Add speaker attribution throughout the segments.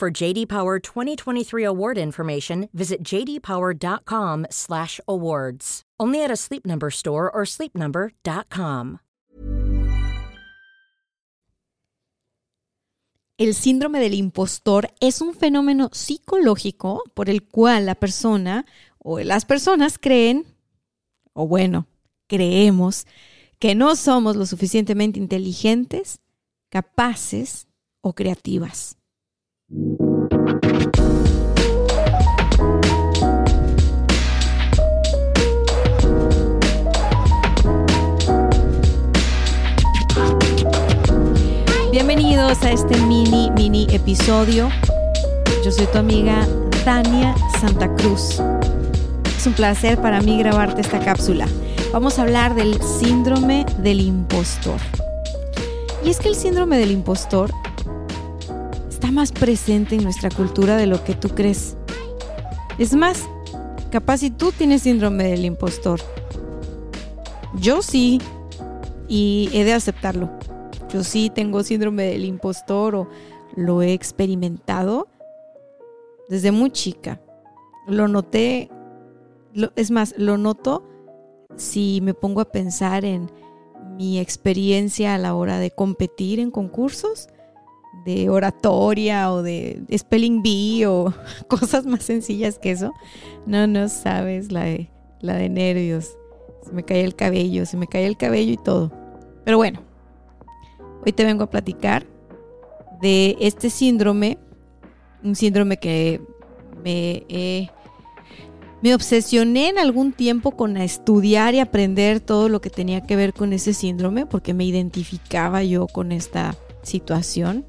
Speaker 1: For JD Power 2023 award information, visit jdpower.com/awards. Only at a Sleep Number store or sleepnumber.com.
Speaker 2: El síndrome del impostor es un fenómeno psicológico por el cual la persona o las personas creen, o bueno, creemos, que no somos lo suficientemente inteligentes, capaces o creativas. Bienvenidos a este mini, mini episodio. Yo soy tu amiga Tania Santa Cruz. Es un placer para mí grabarte esta cápsula. Vamos a hablar del síndrome del impostor. Y es que el síndrome del impostor más presente en nuestra cultura de lo que tú crees. Es más, capaz si tú tienes síndrome del impostor. Yo sí, y he de aceptarlo. Yo sí tengo síndrome del impostor o lo he experimentado desde muy chica. Lo noté, es más, lo noto si me pongo a pensar en mi experiencia a la hora de competir en concursos de oratoria o de spelling bee o cosas más sencillas que eso. No, no sabes la de, la de nervios. Se me cae el cabello, se me cae el cabello y todo. Pero bueno, Hoy te vengo a platicar de este síndrome, un síndrome que me, me obsesioné en algún tiempo con estudiar y aprender todo lo que tenía que ver con ese síndrome, porque me identificaba yo con esta situación.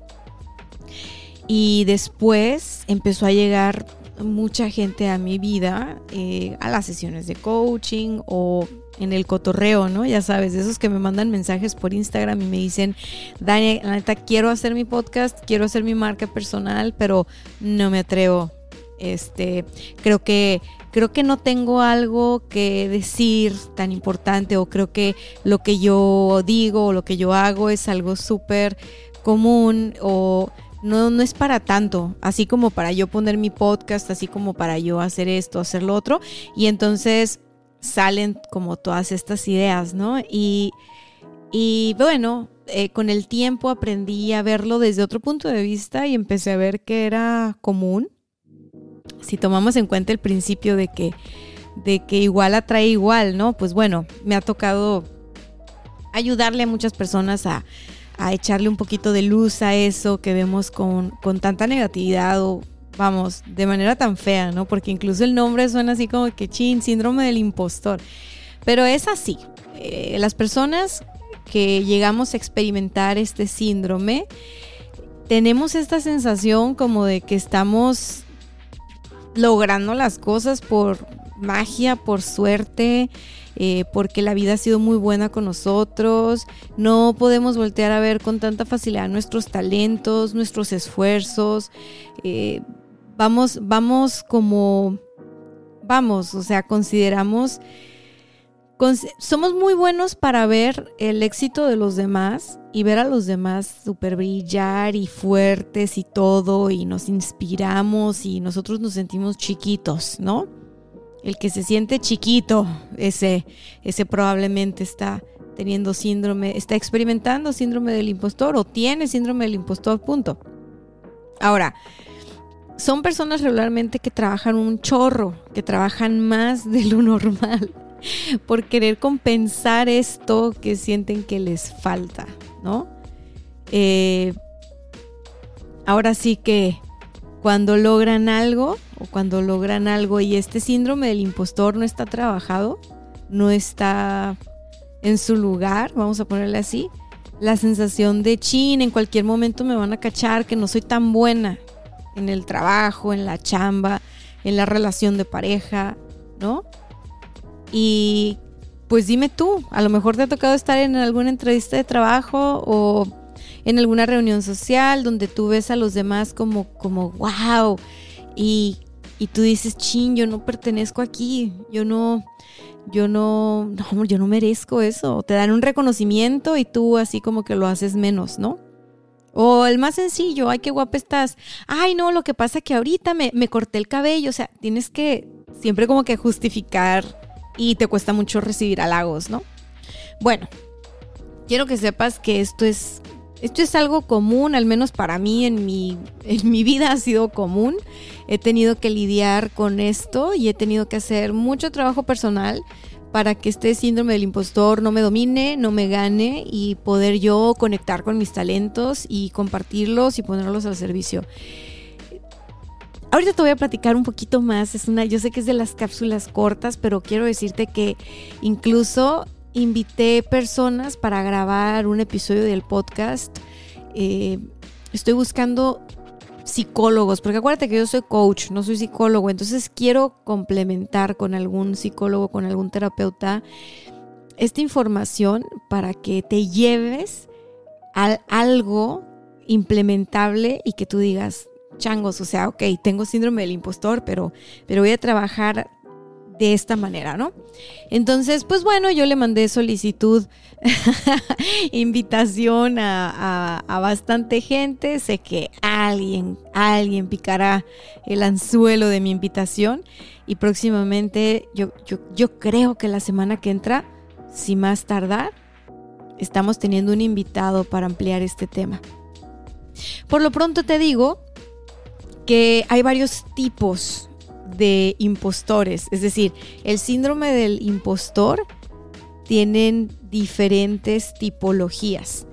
Speaker 2: Y después empezó a llegar mucha gente a mi vida, eh, a las sesiones de coaching o en el cotorreo, ¿no? Ya sabes, esos que me mandan mensajes por Instagram y me dicen, Dani, la neta, quiero hacer mi podcast, quiero hacer mi marca personal, pero no me atrevo. Este, creo que creo que no tengo algo que decir tan importante o creo que lo que yo digo o lo que yo hago es algo súper común o no, no es para tanto, así como para yo poner mi podcast, así como para yo hacer esto, hacer lo otro. Y entonces salen como todas estas ideas, ¿no? Y, y bueno, eh, con el tiempo aprendí a verlo desde otro punto de vista y empecé a ver que era común. Si tomamos en cuenta el principio de que, de que igual atrae igual, ¿no? Pues bueno, me ha tocado ayudarle a muchas personas a, a echarle un poquito de luz a eso que vemos con, con tanta negatividad o vamos, de manera tan fea, ¿no? Porque incluso el nombre suena así como que chin, síndrome del impostor. Pero es así. Eh, las personas que llegamos a experimentar este síndrome, tenemos esta sensación como de que estamos logrando las cosas por magia, por suerte, eh, porque la vida ha sido muy buena con nosotros, no podemos voltear a ver con tanta facilidad nuestros talentos, nuestros esfuerzos, eh, vamos, vamos como, vamos, o sea, consideramos, somos muy buenos para ver el éxito de los demás y ver a los demás super brillar y fuertes y todo y nos inspiramos y nosotros nos sentimos chiquitos, ¿no? El que se siente chiquito, ese, ese probablemente está teniendo síndrome, está experimentando síndrome del impostor o tiene síndrome del impostor, punto. Ahora, son personas regularmente que trabajan un chorro, que trabajan más de lo normal por querer compensar esto que sienten que les falta, ¿no? Eh, ahora sí que cuando logran algo o cuando logran algo y este síndrome del impostor no está trabajado, no está en su lugar, vamos a ponerle así, la sensación de chin, en cualquier momento me van a cachar que no soy tan buena, en el trabajo, en la chamba, en la relación de pareja, ¿no? Y pues dime tú, a lo mejor te ha tocado estar en alguna entrevista de trabajo o en alguna reunión social donde tú ves a los demás como, como, wow, y, y tú dices, chin, yo no pertenezco aquí, yo no, yo no, no, yo no merezco eso. Te dan un reconocimiento y tú así como que lo haces menos, ¿no? O el más sencillo, ay, qué guapa estás. Ay, no, lo que pasa es que ahorita me, me corté el cabello. O sea, tienes que siempre como que justificar y te cuesta mucho recibir halagos, ¿no? Bueno, quiero que sepas que esto es, esto es algo común, al menos para mí en mi, en mi vida ha sido común. He tenido que lidiar con esto y he tenido que hacer mucho trabajo personal para que este síndrome del impostor no me domine, no me gane y poder yo conectar con mis talentos y compartirlos y ponerlos al servicio. Ahorita te voy a platicar un poquito más. Es una, yo sé que es de las cápsulas cortas, pero quiero decirte que incluso invité personas para grabar un episodio del podcast. Eh, estoy buscando psicólogos, porque acuérdate que yo soy coach, no soy psicólogo, entonces quiero complementar con algún psicólogo, con algún terapeuta, esta información para que te lleves a algo implementable y que tú digas, changos, o sea, ok, tengo síndrome del impostor, pero, pero voy a trabajar de esta manera, ¿no? Entonces, pues bueno, yo le mandé solicitud, invitación a, bastante gente. Sé que alguien, alguien picará el anzuelo de mi invitación. Y próximamente, yo, yo, creo que la semana que entra, si más tardar, estamos teniendo un invitado para ampliar este tema. Por lo pronto te digo que hay varios tipos de impostores. Es decir, el síndrome del impostor tienen diferentes tipologías.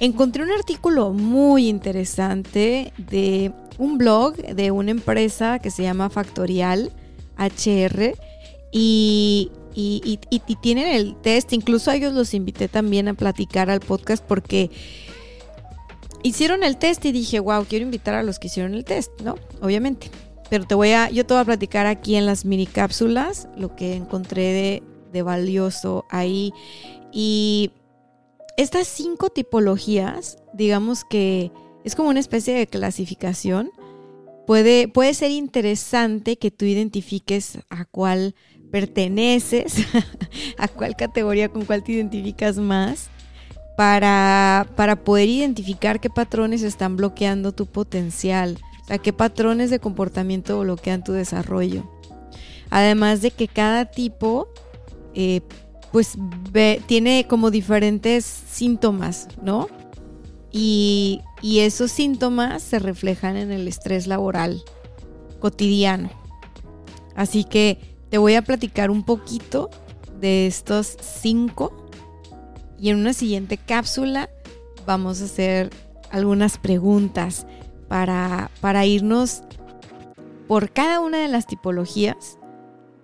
Speaker 2: Encontré un artículo muy interesante de un blog de una empresa que se llama Factorial HR y, y, tienen el test. Incluso a ellos los invité también a platicar al podcast porque hicieron el test y dije, wow, quiero invitar a los que hicieron el test, ¿no? Obviamente. Pero te voy a, yo te voy a platicar aquí en las mini cápsulas lo que encontré de, valioso ahí. Y estas cinco tipologías, digamos que es como una especie de clasificación. Puede, puede ser interesante que tú identifiques a cuál perteneces, a cuál categoría con cuál te identificas más, para, para poder identificar qué patrones están bloqueando tu potencial a qué patrones de comportamiento bloquean tu desarrollo. Además de que cada tipo eh, pues tiene como diferentes síntomas, ¿no? Y, y esos síntomas se reflejan en el estrés laboral cotidiano. Así que te voy a platicar un poquito de estos cinco y en una siguiente cápsula vamos a hacer algunas preguntas para, para irnos por cada una de las tipologías,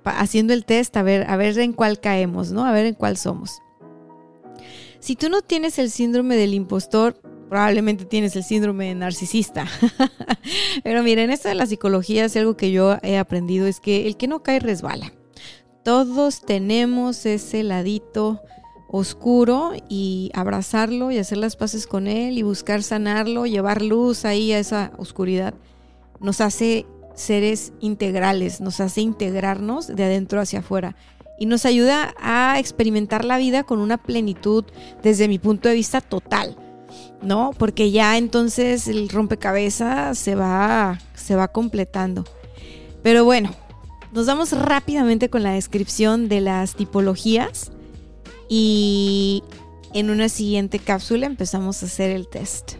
Speaker 2: haciendo el test a ver, a ver en cuál caemos, ¿no? A ver en cuál somos. Si tú no tienes el síndrome del impostor, probablemente tienes el síndrome de narcisista. Pero miren, en esto de la psicología es algo que yo he aprendido, es que el que no cae resbala. Todos tenemos ese ladito oscuro y abrazarlo y hacer las paces con él y buscar sanarlo, llevar luz ahí a esa oscuridad, nos hace seres integrales, nos hace integrarnos de adentro hacia afuera y nos ayuda a experimentar la vida con una plenitud desde mi punto de vista total, ¿no? Porque ya entonces el rompecabezas se va, se va completando. Pero bueno, nos vamos rápidamente con la descripción de las tipologías y en una siguiente cápsula empezamos a hacer el test.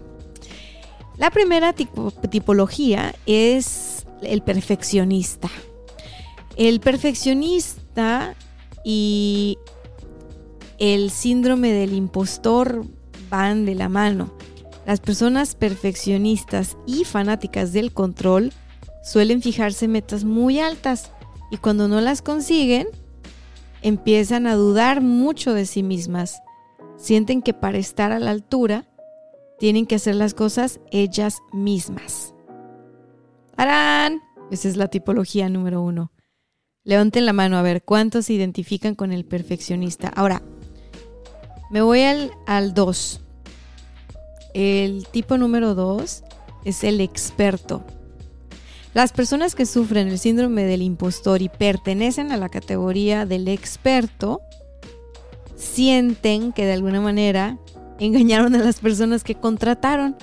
Speaker 2: La primera tipología es el perfeccionista. El perfeccionista y el síndrome del impostor van de la mano. Las personas perfeccionistas y fanáticas del control suelen fijarse metas muy altas y cuando no las consiguen, empiezan a dudar mucho de sí mismas. Sienten que para estar a la altura tienen que hacer las cosas ellas mismas. ¡Arán! Esa es la tipología número uno. Levanten la mano a ver cuántos se identifican con el perfeccionista. Ahora, me voy al 2. El tipo número 2 es el experto. Las personas que sufren el síndrome del impostor y pertenecen a la categoría del experto sienten que de alguna manera engañaron a las personas que contrataron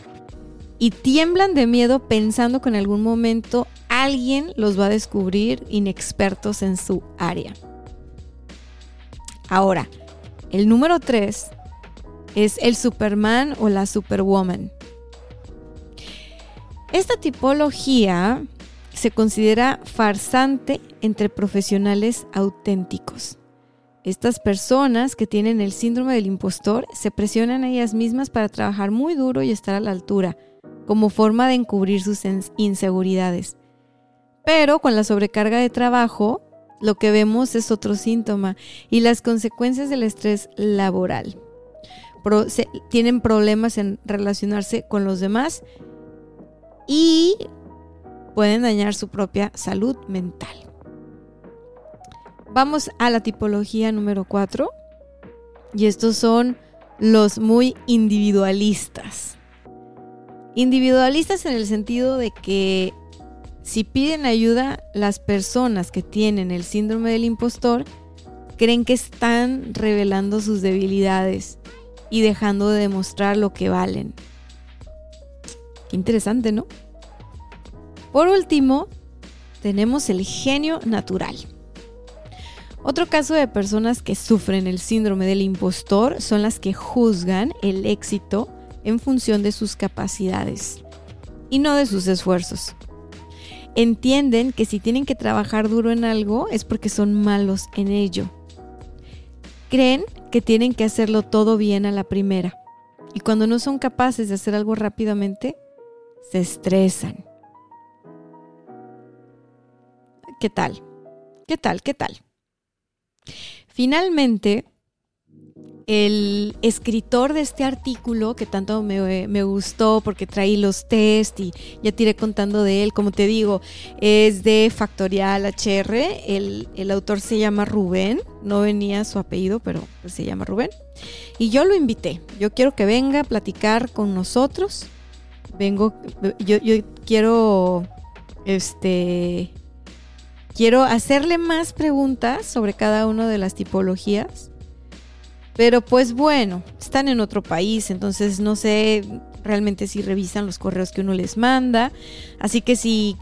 Speaker 2: y tiemblan de miedo pensando que en algún momento alguien los va a descubrir inexpertos en su área. Ahora, el número 3 es el Superman o la Superwoman. Esta tipología se considera farsante entre profesionales auténticos. Estas personas que tienen el síndrome del impostor se presionan a ellas mismas para trabajar muy duro y estar a la altura, como forma de encubrir sus inseguridades. Pero con la sobrecarga de trabajo, lo que vemos es otro síntoma y las consecuencias del estrés laboral. tienen problemas en relacionarse con los demás y pueden dañar su propia salud mental. Vamos a la tipología número 4 y estos son los muy individualistas. Individualistas en el sentido de que si piden ayuda, las personas que tienen el síndrome del impostor creen que están revelando sus debilidades y dejando de demostrar lo que valen. Qué interesante, ¿no? Por último, tenemos el genio natural. Otro caso de personas que sufren el síndrome del impostor son las que juzgan el éxito en función de sus capacidades y no de sus esfuerzos. Entienden que si tienen que trabajar duro en algo es porque son malos en ello. Creen que tienen que hacerlo todo bien a la primera y cuando no son capaces de hacer algo rápidamente, se estresan ¿Qué tal? ¿Qué tal? ¿Qué tal? Finalmente, el escritor de este artículo, que tanto me, gustó porque traí los test y ya tiré contando de él, como te digo, es de Factorial HR. El, el autor se llama Rubén, no venía su apellido, pero se llama Rubén. Y yo lo invité. Yo quiero que venga a platicar con nosotros. Vengo, yo, yo quiero este Quiero hacerle más preguntas sobre cada una de las tipologías. Pero pues bueno, están en otro país, entonces no sé realmente si revisan los correos que uno les manda. Así que si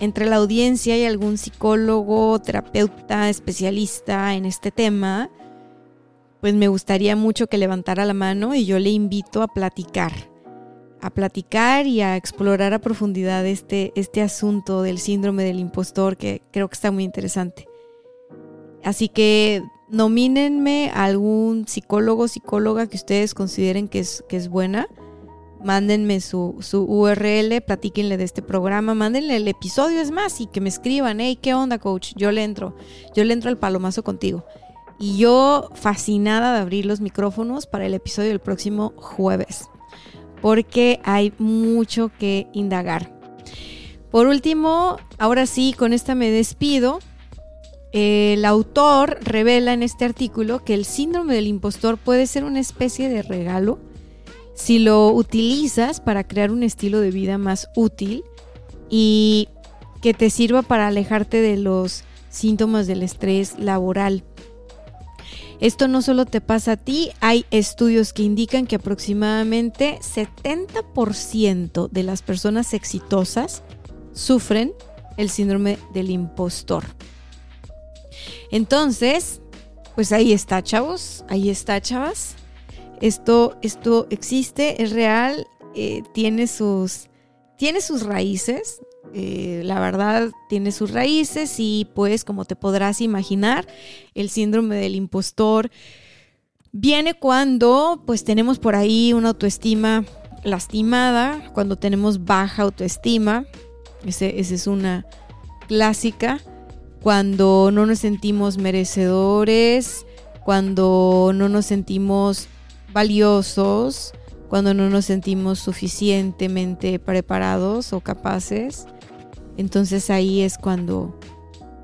Speaker 2: entre la audiencia hay algún psicólogo, terapeuta, especialista en este tema, pues me gustaría mucho que levantara la mano y yo le invito a platicar a platicar y a explorar a profundidad este, este asunto del síndrome del impostor que creo que está muy interesante. Así que nomínenme a algún psicólogo, psicóloga que ustedes consideren que es, que es buena. Mándenme su, su URL, platíquenle de este programa, mándenle el episodio, es más, y que me escriban, hey, ¿qué onda, coach? Yo le entro, yo le entro al palomazo contigo. Y yo fascinada de abrir los micrófonos para el episodio del próximo jueves porque hay mucho que indagar. Por último, ahora sí, con esta me despido. El autor revela en este artículo que el síndrome del impostor puede ser una especie de regalo si lo utilizas para crear un estilo de vida más útil y que te sirva para alejarte de los síntomas del estrés laboral. Esto no solo te pasa a ti, hay estudios que indican que aproximadamente 70% de las personas exitosas sufren el síndrome del impostor. Entonces, pues ahí está, chavos, ahí está, chavas. Esto, esto existe, es real, eh, tiene, sus, tiene sus raíces, eh, la verdad tiene sus raíces y pues como te podrás imaginar, el síndrome del impostor viene cuando pues tenemos por ahí una autoestima lastimada, cuando tenemos baja autoestima, esa es una clásica, cuando no nos sentimos merecedores, cuando no nos sentimos valiosos, cuando no nos sentimos suficientemente preparados o capaces, Entonces ahí es cuando,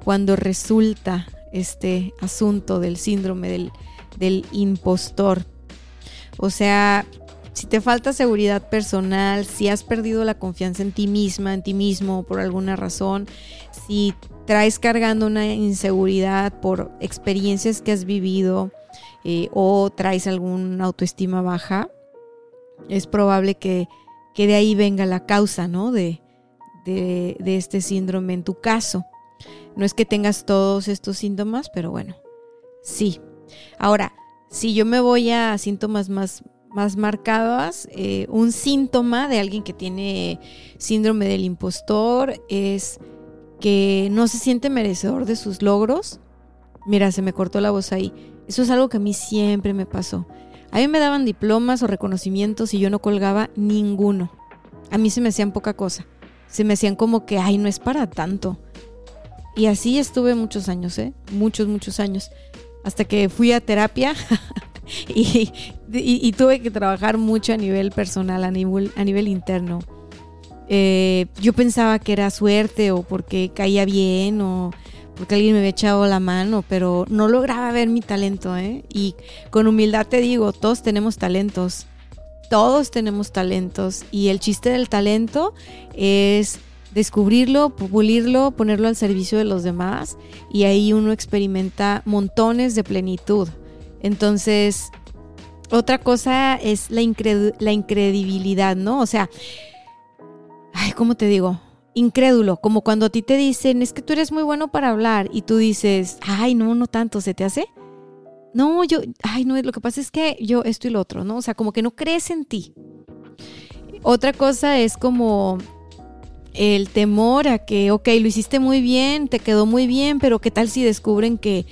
Speaker 2: cuando resulta este asunto del síndrome del, del impostor. O sea, si te falta seguridad personal, si has perdido la confianza en ti misma, en ti mismo por alguna razón, si traes cargando una inseguridad por experiencias que has vivido eh, o traes alguna autoestima baja, es probable que, que, de ahí venga la causa, ¿no? De, de, de este síndrome en tu caso. No es que tengas todos estos síntomas, pero bueno, sí. Ahora, si yo me voy a síntomas más, más marcadas, eh, un síntoma de alguien que tiene síndrome del impostor es que no se siente merecedor de sus logros. Mira, se me cortó la voz ahí. Eso es algo que a mí siempre me pasó. A mí me daban diplomas o reconocimientos y yo no colgaba ninguno. A mí se me hacían poca cosa. Se me hacían como que, ay, no es para tanto. Y así estuve muchos años, ¿eh? Muchos, muchos años hasta que fui a terapia y, tuve que trabajar mucho a nivel personal, a nivel, a nivel interno. Eh, yo pensaba que era suerte o porque caía bien o porque alguien me había echado la mano, pero no lograba ver mi talento. ¿eh? Y con humildad te digo, todos tenemos talentos. Todos tenemos talentos. Y el chiste del talento es descubrirlo, pulirlo, ponerlo al servicio de los demás y ahí uno experimenta montones de plenitud. Entonces, otra cosa es la, la incredibilidad, ¿no? O sea, ay, ¿cómo te digo? Incrédulo, como cuando a ti te dicen, es que tú eres muy bueno para hablar y tú dices, ay, no, no tanto, ¿se te hace? No, yo, ay, no, lo que pasa es que yo esto y lo otro, ¿no? O sea, como que no crees en ti. Otra cosa es como el temor a que, ok, lo hiciste muy bien, te quedó muy bien, pero ¿qué tal si descubren que,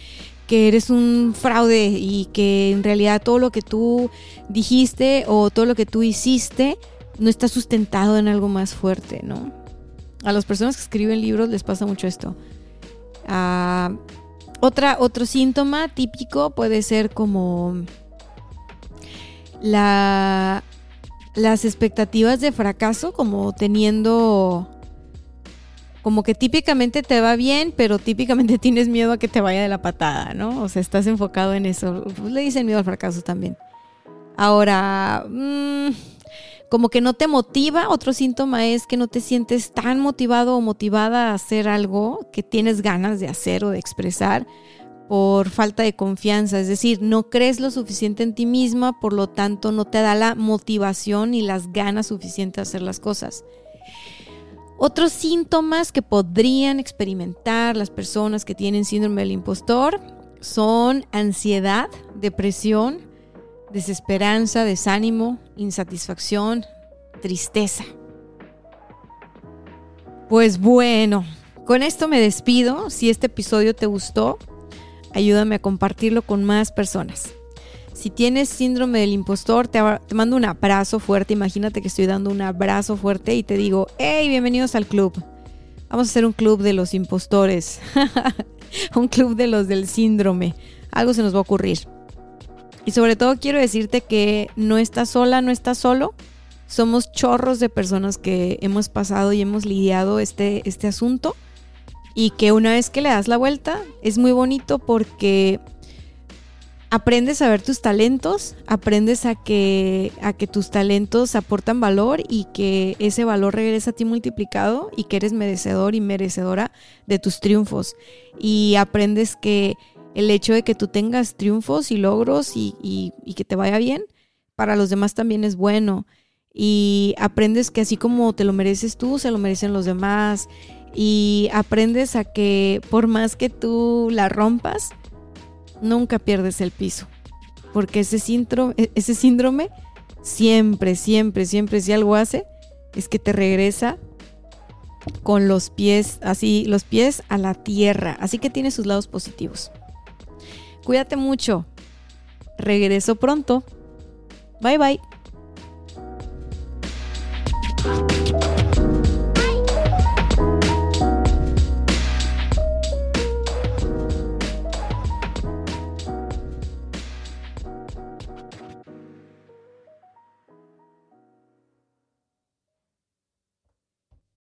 Speaker 2: que eres un fraude y que en realidad todo lo que tú dijiste o todo lo que tú hiciste no está sustentado en algo más fuerte, ¿no? A las personas que escriben libros les pasa mucho esto. Ah, otra, otro síntoma típico puede ser como la, las expectativas de fracaso, como teniendo como que típicamente te va bien, pero típicamente tienes miedo a que te vaya de la patada, ¿no? O sea, estás enfocado en eso. Pues le dicen miedo al fracaso también. Ahora, mm, como que no te motiva, otro síntoma es que no te sientes tan motivado o motivada a hacer algo que tienes ganas de hacer o de expresar por falta de confianza, es decir, no crees lo suficiente en ti misma, por lo tanto no te da la motivación y las ganas suficientes de hacer las cosas. Otros síntomas que podrían experimentar las personas que tienen síndrome del impostor son ansiedad, depresión, desesperanza, desánimo, insatisfacción, tristeza. Pues bueno, con esto me despido. Si este episodio te gustó, ayúdame a compartirlo con más personas. Si tienes síndrome del impostor, te, mando un abrazo fuerte. Imagínate que estoy dando un abrazo fuerte y te digo, hey, bienvenidos al club. Vamos a hacer un club de los impostores. un club de los del síndrome. Algo se nos va a ocurrir. Y sobre todo quiero decirte que no estás sola, no estás solo. Somos chorros de personas que hemos pasado y hemos lidiado este, este asunto. Y que una vez que le das la vuelta, es muy bonito porque aprendes a ver tus talentos, aprendes a que, a que tus talentos aportan valor y que ese valor regresa a ti multiplicado y que eres merecedor y merecedora de tus triunfos. Y aprendes que el hecho de que tú tengas triunfos y logros y, que te vaya bien, para los demás también es bueno. Y aprendes que así como te lo mereces tú, se lo merecen los demás. Y aprendes a que por más que tú la rompas, nunca pierdes el piso. Porque ese síndrome, ese síndrome siempre, siempre, siempre, si algo hace, es que te regresa con los pies, así, los pies a la tierra. Así que tiene sus lados positivos. Cuídate mucho. Regreso pronto. Bye bye.